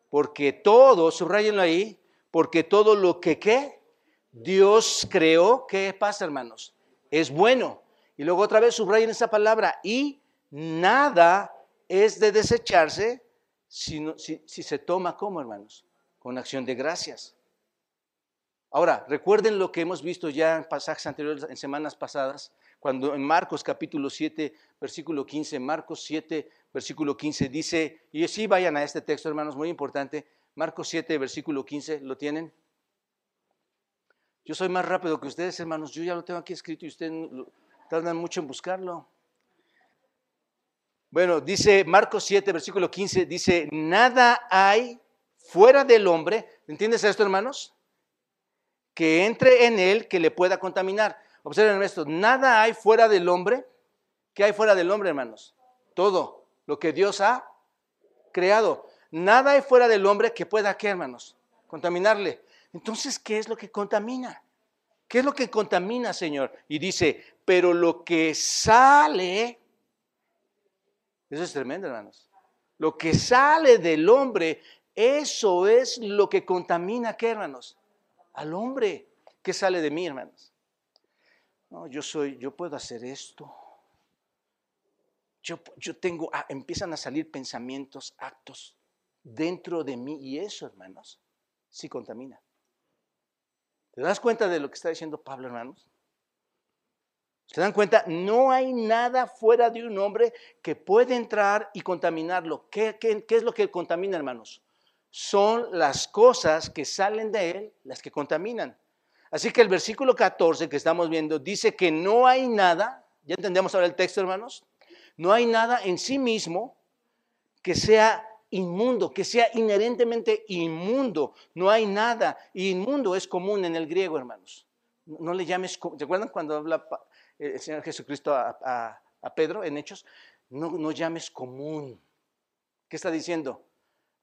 Porque todo, subrayenlo ahí, porque todo lo que qué? Dios creó, ¿qué pasa hermanos? Es bueno. Y luego otra vez subrayen esa palabra, y nada es de desecharse si, si, se toma como hermanos, con acción de gracias. Ahora, recuerden lo que hemos visto ya en pasajes anteriores, en semanas pasadas, cuando en Marcos capítulo 7, versículo 15, Marcos 7, versículo 15 dice, y sí vayan a este texto, hermanos, muy importante, Marcos 7, versículo 15, ¿lo tienen? Yo soy más rápido que ustedes, hermanos, yo ya lo tengo aquí escrito y ustedes tardan mucho en buscarlo. Bueno, dice Marcos 7, versículo 15, dice, nada hay fuera del hombre, ¿entiendes esto, hermanos? que entre en él que le pueda contaminar. Observen esto, nada hay fuera del hombre. ¿Qué hay fuera del hombre, hermanos? Todo lo que Dios ha creado. Nada hay fuera del hombre que pueda, ¿qué, hermanos? Contaminarle. Entonces, ¿qué es lo que contamina? ¿Qué es lo que contamina, Señor? Y dice, pero lo que sale, eso es tremendo, hermanos. Lo que sale del hombre, eso es lo que contamina, ¿qué, hermanos? al hombre. que sale de mí, hermanos? No, yo soy, yo puedo hacer esto. Yo, yo tengo, ah, empiezan a salir pensamientos, actos dentro de mí y eso, hermanos, sí contamina. ¿Te das cuenta de lo que está diciendo Pablo, hermanos? ¿Se dan cuenta? No hay nada fuera de un hombre que puede entrar y contaminarlo. ¿Qué, qué, es lo que contamina, hermanos? son las cosas que salen de él las que contaminan. Así que el versículo 14 que estamos viendo dice que no hay nada, ya entendemos ahora el texto hermanos, no hay nada en sí mismo que sea inmundo, que sea inherentemente inmundo. No hay nada. inmundo es común en el griego, hermanos. No le llames, ¿se acuerdan cuando habla el Señor Jesucristo a, Pedro en Hechos? No, no llames común. ¿Qué está diciendo?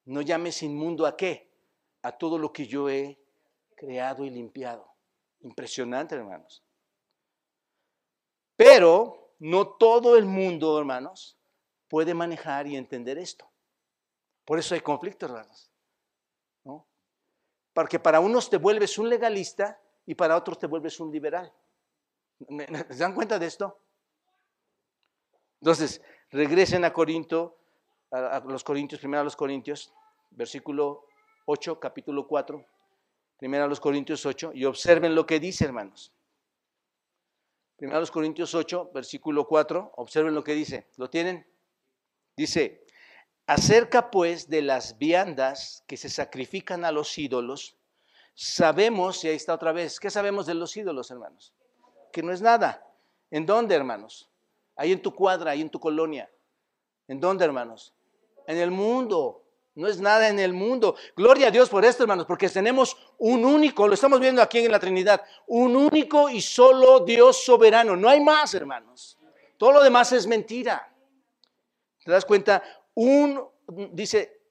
No llames inmundo a qué? A todo lo que yo he creado y limpiado. Impresionante, hermanos. Pero no todo el mundo, hermanos, puede manejar y entender esto. Por eso hay conflictos, hermanos. ¿no? Porque para unos te vuelves un legalista y para otros te vuelves un liberal. ¿Se dan cuenta de esto? Entonces, regresen a Corinto a, los Corintios, primero a los Corintios, versículo 8, capítulo 4, primero a los Corintios 8, y observen lo que dice, hermanos. Primero a los Corintios 8, versículo 4, observen lo que dice. ¿Lo tienen? Dice, acerca pues de las viandas que se sacrifican a los ídolos, sabemos, y ahí está otra vez, ¿qué sabemos de los ídolos, hermanos? Que no es nada. ¿En dónde, hermanos? Ahí en tu cuadra, ahí en tu colonia. ¿En dónde, hermanos? en el mundo. No es nada en el mundo. Gloria a Dios por esto, hermanos, porque tenemos un único, lo estamos viendo aquí en la Trinidad, un único y solo Dios soberano. No hay más, hermanos. Todo lo demás es mentira. ¿Te das cuenta? Un, dice,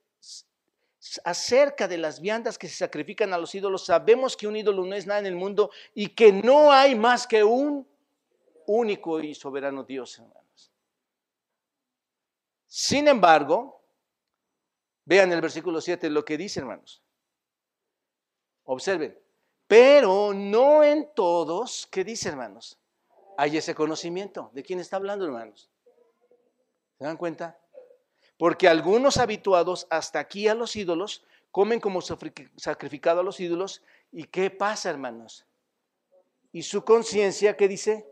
acerca de las viandas que se sacrifican a los ídolos, sabemos que un ídolo no es nada en el mundo y que no hay más que un único y soberano Dios, hermanos. Sin embargo, vean el versículo 7 lo que dice, hermanos. Observen, pero no en todos, ¿qué dice, hermanos? Hay ese conocimiento. ¿De quién está hablando, hermanos? ¿Se dan cuenta? Porque algunos habituados hasta aquí a los ídolos comen como sacrificado a los ídolos. ¿Y qué pasa, hermanos? Y su conciencia, ¿qué dice?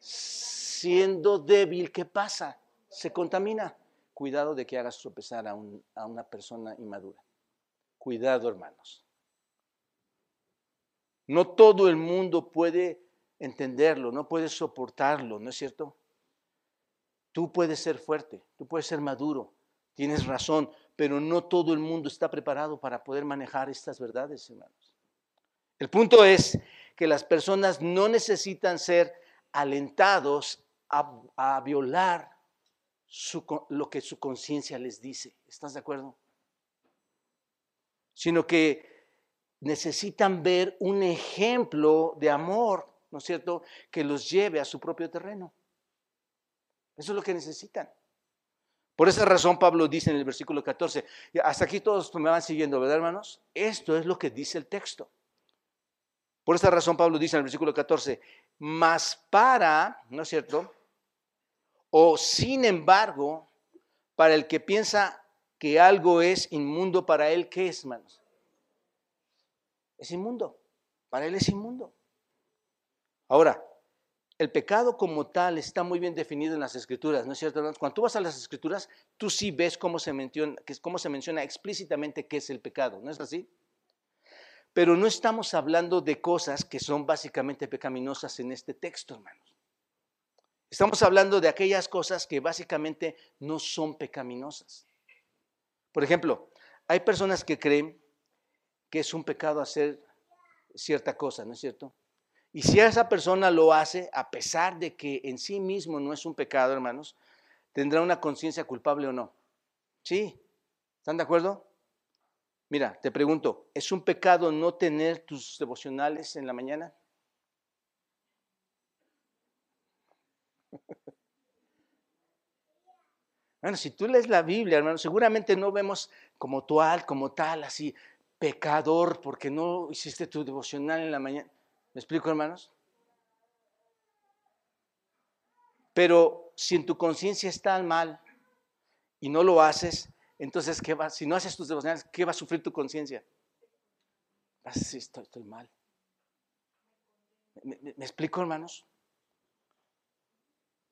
Siendo débil, ¿qué pasa? Se contamina. Cuidado de que hagas tropezar a, a una persona inmadura. Cuidado, hermanos. No todo el mundo puede entenderlo, no puede soportarlo, ¿no es cierto? Tú puedes ser fuerte, tú puedes ser maduro, tienes razón, pero no todo el mundo está preparado para poder manejar estas verdades, hermanos. El punto es que las personas no necesitan ser alentados a, violar lo que su conciencia les dice. ¿Estás de acuerdo? Sino que necesitan ver un ejemplo de amor, ¿no es cierto?, que los lleve a su propio terreno. Eso es lo que necesitan. Por esa razón Pablo dice en el versículo 14, hasta aquí todos me van siguiendo, ¿verdad, hermanos? Esto es lo que dice el texto. Por esa razón Pablo dice en el versículo 14, más para, ¿no es cierto? O sin embargo, para el que piensa que algo es inmundo para él, ¿qué es, hermanos? es inmundo. Para él es inmundo. Ahora, el pecado como tal está muy bien definido en las escrituras, ¿no es cierto? Cuando tú vas a las escrituras, tú sí ves cómo se menciona, cómo se menciona explícitamente qué es el pecado, ¿no es así? Pero no estamos hablando de cosas que son básicamente pecaminosas en este texto, hermanos. Estamos hablando de aquellas cosas que básicamente no son pecaminosas. Por ejemplo, hay personas que creen que es un pecado hacer cierta cosa, ¿no es cierto? Y si esa persona lo hace, a pesar de que en sí mismo no es un pecado, hermanos, tendrá una conciencia culpable o no. ¿Sí? ¿Están de acuerdo? Mira, te pregunto, ¿es un pecado no tener tus devocionales en la mañana? Bueno, si tú lees la Biblia, hermano, seguramente no vemos como tal, como tal, así, pecador porque no hiciste tu devocional en la mañana. ¿Me explico, hermanos? Pero si en tu conciencia está mal y no lo haces, entonces, ¿qué va? si no haces tus devocionales, ¿qué va a sufrir tu conciencia? Vas a decir, estoy, mal. ¿Me, ¿Me explico, hermanos?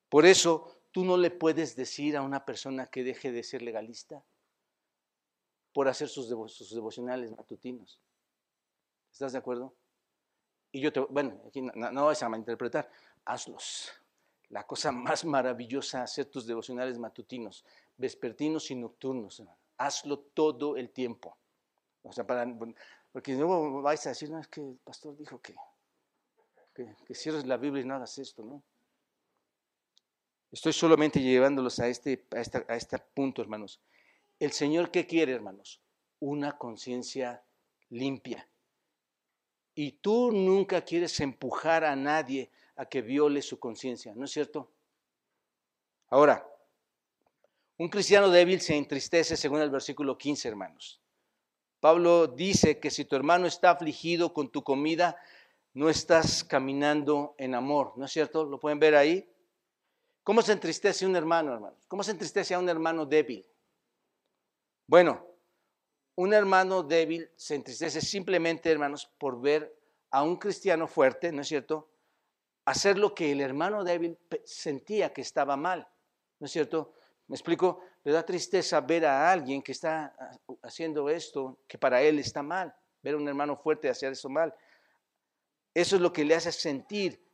Por eso tú no le puedes decir a una persona que deje de ser legalista por hacer sus, devocionales matutinos. ¿Estás de acuerdo? Y yo te, bueno, aquí no, no, vas a malinterpretar, hazlos. La cosa más maravillosa, hacer tus devocionales matutinos, vespertinos y nocturnos. Hazlo todo el tiempo. O sea, para, porque luego vais a decir, no, es que el pastor dijo que, que, cierres la Biblia y no hagas esto, ¿no? Estoy solamente llevándolos a este, a, a este punto, hermanos. El Señor, ¿qué quiere, hermanos? Una conciencia limpia. Y tú nunca quieres empujar a nadie a que viole su conciencia, ¿no es cierto? Ahora, un cristiano débil se entristece según el versículo 15, hermanos. Pablo dice que si tu hermano está afligido con tu comida, no estás caminando en amor, ¿no es cierto? ¿Lo pueden ver ahí? ¿Cómo se entristece un hermano, hermanos? ¿Cómo se entristece a un hermano débil? Bueno, un hermano débil se entristece simplemente, hermanos, por ver a un cristiano fuerte, ¿no es cierto? Hacer lo que el hermano débil sentía que estaba mal, ¿no es cierto? Me explico, le da tristeza ver a alguien que está haciendo esto, que para él está mal, ver a un hermano fuerte hacer eso mal. Eso es lo que le hace sentir,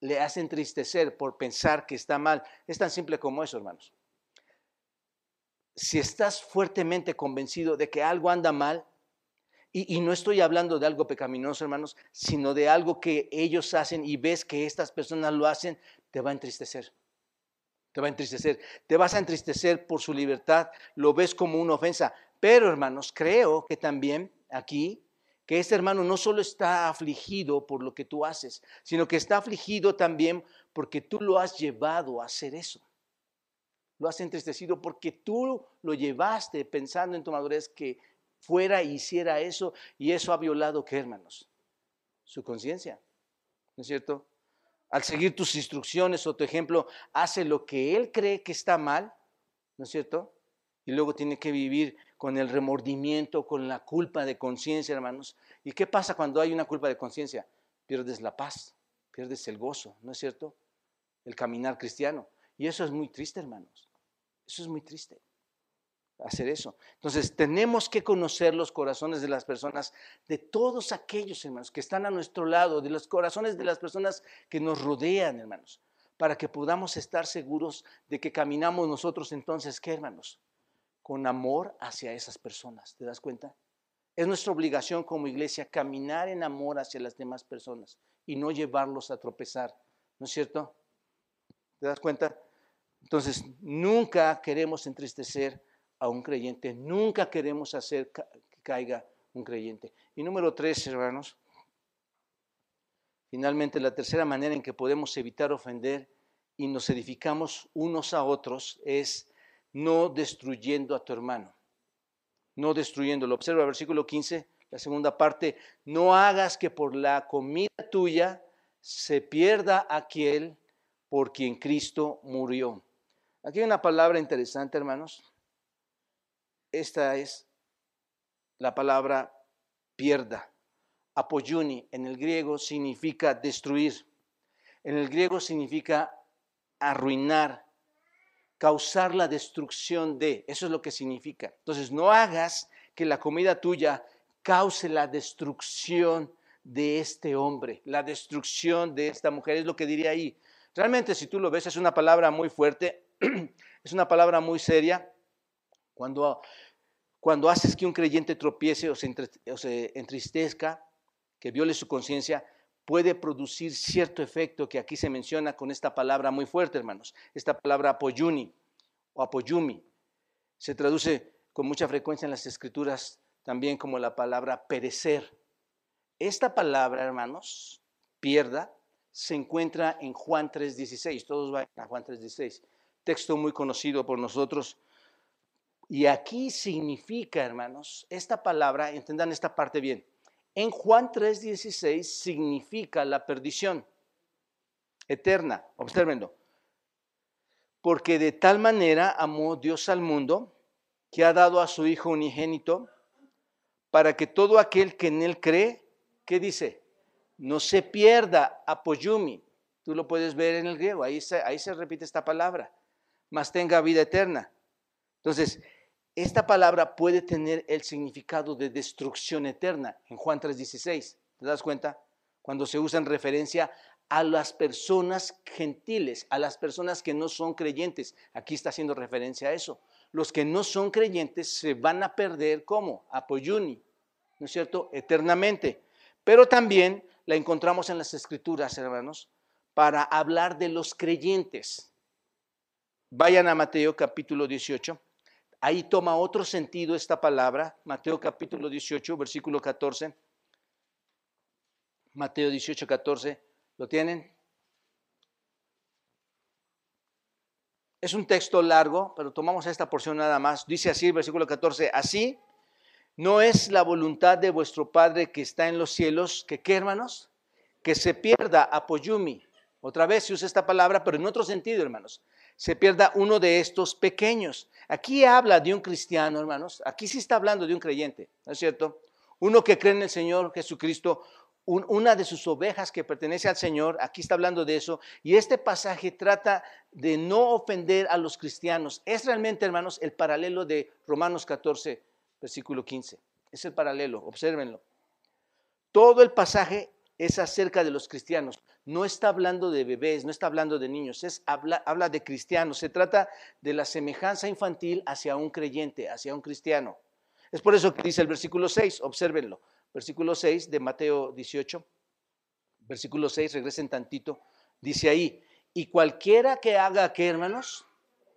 le hace entristecer por pensar que está mal. Es tan simple como eso, hermanos si estás fuertemente convencido de que algo anda mal, y, no estoy hablando de algo pecaminoso, hermanos, sino de algo que ellos hacen y ves que estas personas lo hacen, te va a entristecer. Te va a entristecer. Te vas a entristecer por su libertad, lo ves como una ofensa. Pero, hermanos, creo que también aquí que este hermano no solo está afligido por lo que tú haces, sino que está afligido también porque tú lo has llevado a hacer eso. Lo has entristecido porque tú lo llevaste pensando en tu madurez que fuera e hiciera eso y eso ha violado, ¿qué hermanos? Su conciencia, ¿no es cierto? Al seguir tus instrucciones o tu ejemplo, hace lo que él cree que está mal, ¿no es cierto? Y luego tiene que vivir con el remordimiento, con la culpa de conciencia, hermanos. ¿Y qué pasa cuando hay una culpa de conciencia? Pierdes la paz, pierdes el gozo, ¿no es cierto? El caminar cristiano. Y eso es muy triste, hermanos. Eso es muy triste, hacer eso. Entonces, tenemos que conocer los corazones de las personas, de todos aquellos, hermanos, que están a nuestro lado, de los corazones de las personas que nos rodean, hermanos, para que podamos estar seguros de que caminamos nosotros entonces, ¿qué, hermanos? con amor hacia esas personas. ¿Te das cuenta? Es nuestra obligación como iglesia caminar en amor hacia las demás personas y no llevarlos a tropezar. ¿No es cierto? ¿Te das cuenta? Entonces, nunca queremos entristecer a un creyente, nunca queremos hacer que caiga un creyente. Y número tres, hermanos, finalmente la tercera manera en que podemos evitar ofender y nos edificamos unos a otros es no destruyendo a tu hermano, no destruyéndolo. Observa versículo 15, la segunda parte, no hagas que por la comida tuya se pierda aquel por quien Cristo murió. Aquí hay una palabra interesante, hermanos. Esta es la palabra pierda. Apoyuni en el griego significa destruir. En el griego significa arruinar, causar la destrucción de. Eso es lo que significa. Entonces, no hagas que la comida tuya cause la destrucción de este hombre, la destrucción de esta mujer, es lo que diría ahí. Realmente, si tú lo ves, es una palabra muy fuerte, es una palabra muy seria. Cuando, cuando haces que un creyente tropiece o se, entristezca, que viole su conciencia, puede producir cierto efecto que aquí se menciona con esta palabra muy fuerte, hermanos. Esta palabra apoyuni o apoyumi se traduce con mucha frecuencia en las escrituras también como la palabra perecer. Esta palabra, hermanos, pierda, se encuentra en Juan 3.16. Todos van a Juan 3.16. Texto muy conocido por nosotros. Y aquí significa, hermanos, esta palabra, entendan esta parte bien, en Juan 3:16 significa la perdición eterna. Observenlo. Porque de tal manera amó Dios al mundo que ha dado a su Hijo unigénito para que todo aquel que en él cree, ¿qué dice? No se pierda, apoyumi. Tú lo puedes ver en el griego, ahí se, ahí se repite esta palabra, mas tenga vida eterna. Entonces, esta palabra puede tener el significado de destrucción eterna en Juan 3:16. ¿Te das cuenta? Cuando se usa en referencia a las personas gentiles, a las personas que no son creyentes. Aquí está haciendo referencia a eso. Los que no son creyentes se van a perder como apoyuni, ¿no es cierto? Eternamente. Pero también la encontramos en las escrituras, hermanos, para hablar de los creyentes. Vayan a Mateo capítulo 18. Ahí toma otro sentido esta palabra, Mateo capítulo 18, versículo 14. Mateo 18, 14. ¿Lo tienen? Es un texto largo, pero tomamos esta porción nada más. Dice así versículo 14, así no es la voluntad de vuestro Padre que está en los cielos, que qué hermanos, que se pierda apoyumi. Otra vez se usa esta palabra, pero en otro sentido, hermanos se pierda uno de estos pequeños. Aquí habla de un cristiano, hermanos. Aquí sí está hablando de un creyente, ¿no es cierto? Uno que cree en el Señor Jesucristo, una de sus ovejas que pertenece al Señor, aquí está hablando de eso, y este pasaje trata de no ofender a los cristianos. Es realmente, hermanos, el paralelo de Romanos 14, versículo 15. Es el paralelo, obsérvenlo. Todo el pasaje es acerca de los cristianos. No está hablando de bebés, no está hablando de niños, es, habla, habla de cristianos. Se trata de la semejanza infantil hacia un creyente, hacia un cristiano. Es por eso que dice el versículo 6, obsérvenlo. Versículo 6 de Mateo 18, versículo 6, regresen tantito. Dice ahí, y cualquiera que haga, ¿qué hermanos?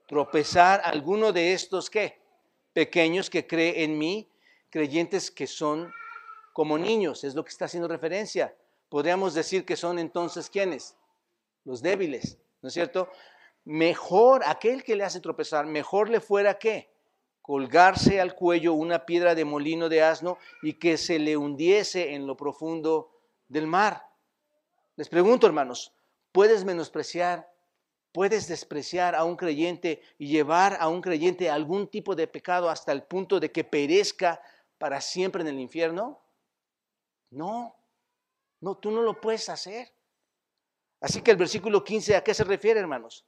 Tropezar alguno de estos, ¿qué? Pequeños que cree en mí, creyentes que son como niños, es lo que está haciendo referencia. Podríamos decir que son entonces quiénes? Los débiles, ¿no es cierto? Mejor aquel que le hace tropezar, mejor le fuera que colgarse al cuello una piedra de molino de asno y que se le hundiese en lo profundo del mar. Les pregunto, hermanos, ¿puedes menospreciar, puedes despreciar a un creyente y llevar a un creyente algún tipo de pecado hasta el punto de que perezca para siempre en el infierno? No, no, tú no lo puedes hacer. Así que el versículo 15, ¿a qué se refiere, hermanos?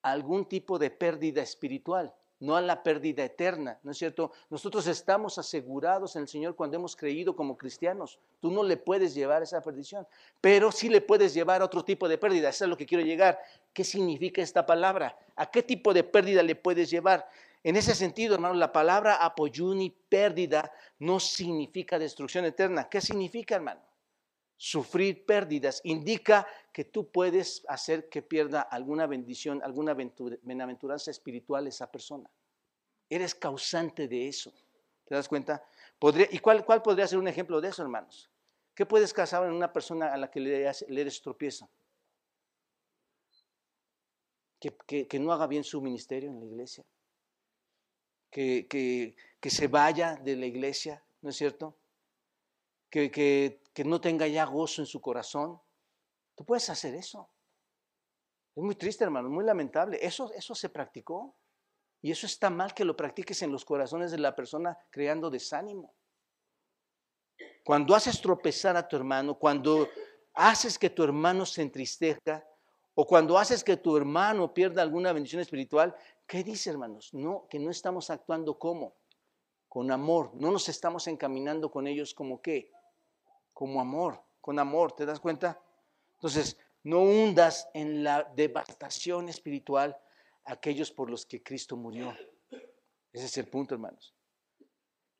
A algún tipo de pérdida espiritual no a la pérdida eterna, ¿no es cierto? Nosotros estamos asegurados en el Señor cuando hemos creído como cristianos. Tú no le puedes llevar esa perdición, pero sí le puedes llevar a otro tipo de pérdida. Eso es a lo que quiero llegar. ¿Qué significa esta palabra? ¿A qué tipo de pérdida le puedes llevar? En ese sentido, hermano, la palabra apoyuni, pérdida, no significa destrucción eterna. ¿Qué significa, hermano? Sufrir pérdidas indica que tú puedes hacer que pierda alguna bendición, alguna benaventuranza espiritual esa persona. Eres causante de eso. ¿Te das cuenta? ¿Y cuál, cuál, podría ser un ejemplo de eso, hermanos? ¿Qué puedes causar en una persona a la que le, le eres tropiezo? Que, que, no haga bien su ministerio en la iglesia. Que, se vaya de la iglesia, ¿no es cierto? Que, que no tenga ya gozo en su corazón. Tú puedes hacer eso. Es muy triste, hermano, muy lamentable. Eso, eso se practicó. Y eso está mal que lo practiques en los corazones de la persona creando desánimo. Cuando haces tropezar a tu hermano, cuando haces que tu hermano se entristezca, o cuando haces que tu hermano pierda alguna bendición espiritual, ¿qué dice, hermanos? No, que no estamos actuando como, con amor, no nos estamos encaminando con ellos como qué, como amor, con amor, ¿te das cuenta? Entonces, no hundas en la devastación espiritual aquellos por los que Cristo murió. Ese es el punto, hermanos.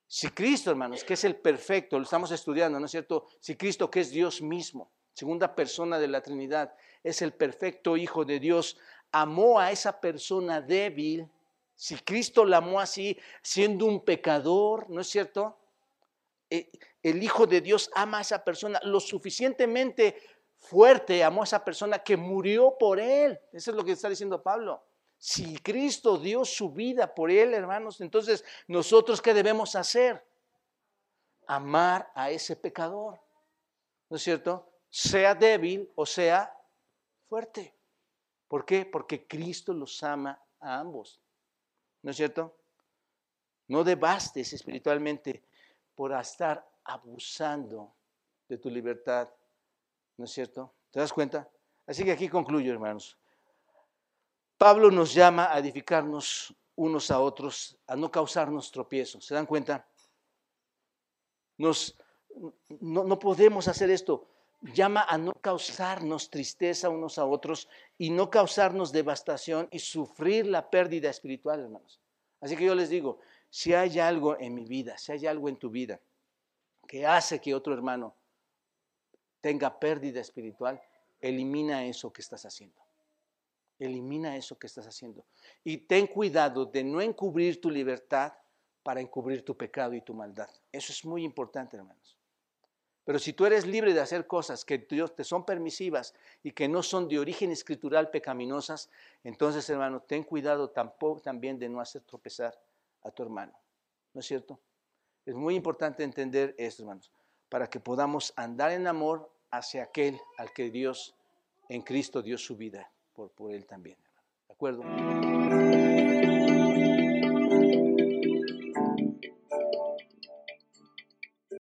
Si Cristo, hermanos, que es el perfecto, lo estamos estudiando, ¿no es cierto? Si Cristo, que es Dios mismo, segunda persona de la Trinidad, es el perfecto Hijo de Dios, amó a esa persona débil, si Cristo la amó así, siendo un pecador, ¿no es cierto? Eh, el Hijo de Dios ama a esa persona lo suficientemente fuerte, amó a esa persona que murió por él. Eso es lo que está diciendo Pablo. Si Cristo dio su vida por él, hermanos, entonces nosotros qué debemos hacer? Amar a ese pecador. ¿No es cierto? Sea débil o sea fuerte. ¿Por qué? Porque Cristo los ama a ambos. ¿No es cierto? No debastes espiritualmente por estar abusando de tu libertad. ¿No es cierto? ¿Te das cuenta? Así que aquí concluyo, hermanos. Pablo nos llama a edificarnos unos a otros, a no causarnos tropiezos. ¿Se dan cuenta? Nos, no, no podemos hacer esto. Llama a no causarnos tristeza unos a otros y no causarnos devastación y sufrir la pérdida espiritual, hermanos. Así que yo les digo, si hay algo en mi vida, si hay algo en tu vida que hace que otro hermano tenga pérdida espiritual, elimina eso que estás haciendo. Elimina eso que estás haciendo. Y ten cuidado de no encubrir tu libertad para encubrir tu pecado y tu maldad. Eso es muy importante, hermanos. Pero si tú eres libre de hacer cosas que Dios te son permisivas y que no son de origen escritural pecaminosas, entonces, hermano, ten cuidado tampoco también de no hacer tropezar a tu hermano. ¿No es cierto? Es muy importante entender esto, hermanos, para que podamos andar en amor hacia aquel al que Dios en Cristo dio su vida por, él también. ¿De acuerdo?